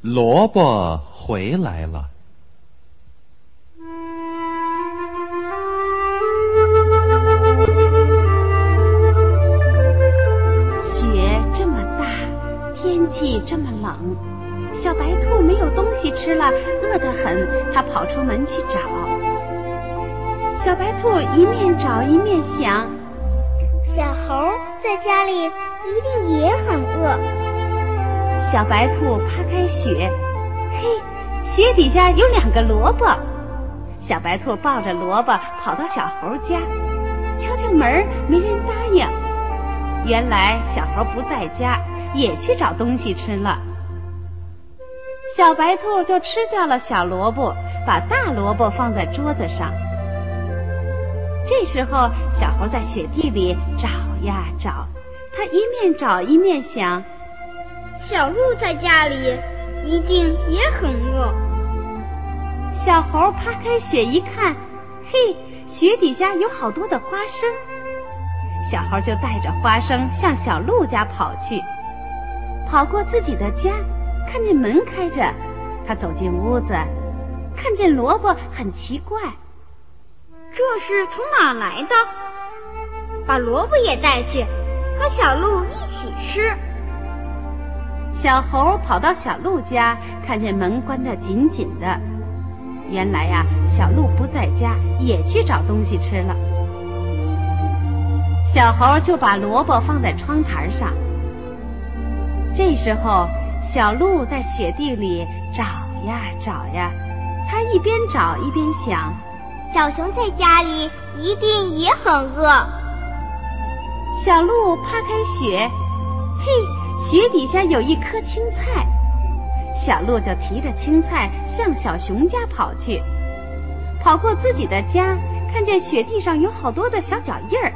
萝卜回来了。雪这么大，天气这么冷，小白兔没有东西吃了，饿得很。它跑出门去找。小白兔一面找一面想：小猴在家里一定也很饿。小白兔扒开雪，嘿，雪底下有两个萝卜。小白兔抱着萝卜跑到小猴家，敲敲门，没人答应。原来小猴不在家，也去找东西吃了。小白兔就吃掉了小萝卜，把大萝卜放在桌子上。这时候，小猴在雪地里找呀找，他一面找一面想：小鹿在家里一定也很饿。小猴扒开雪一看，嘿，雪底下有好多的花生。小猴就带着花生向小鹿家跑去，跑过自己的家，看见门开着，他走进屋子，看见萝卜，很奇怪，这是从哪来的？把萝卜也带去，和小鹿一起吃。小猴跑到小鹿家，看见门关得紧紧的，原来呀，小鹿不在家，也去找东西吃了。小猴就把萝卜放在窗台上。这时候，小鹿在雪地里找呀找呀，它一边找一边想：小熊在家里一定也很饿。小鹿扒开雪，嘿，雪底下有一颗青菜。小鹿就提着青菜向小熊家跑去，跑过自己的家，看见雪地上有好多的小脚印儿。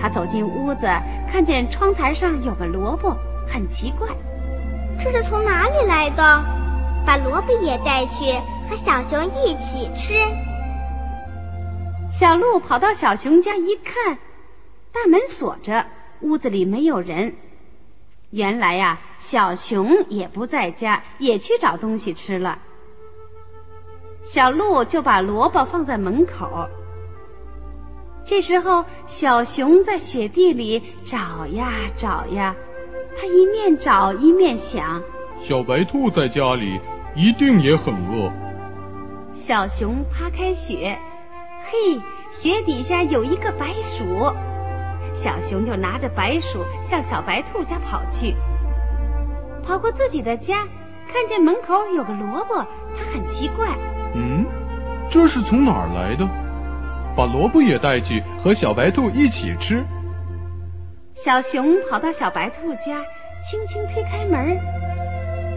他走进屋子，看见窗台上有个萝卜，很奇怪，这是从哪里来的？把萝卜也带去，和小熊一起吃。小鹿跑到小熊家一看，大门锁着，屋子里没有人。原来呀，小熊也不在家，也去找东西吃了。小鹿就把萝卜放在门口。这时候，小熊在雪地里找呀找呀，它一面找一面想：小白兔在家里一定也很饿。小熊扒开雪，嘿，雪底下有一个白鼠。小熊就拿着白鼠向小白兔家跑去，跑过自己的家，看见门口有个萝卜，他很奇怪。嗯，这是从哪儿来的？把萝卜也带去，和小白兔一起吃。小熊跑到小白兔家，轻轻推开门。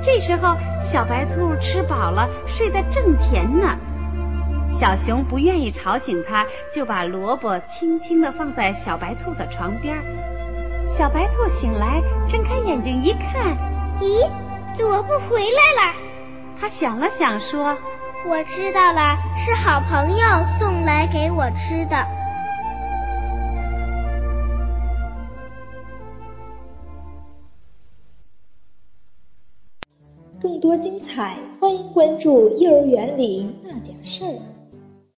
这时候，小白兔吃饱了，睡得正甜呢。小熊不愿意吵醒它，就把萝卜轻轻地放在小白兔的床边。小白兔醒来，睁开眼睛一看，咦，萝卜回来了。他想了想，说。我知道了，是好朋友送来给我吃的。更多精彩，欢迎关注《幼儿园里那点事儿》。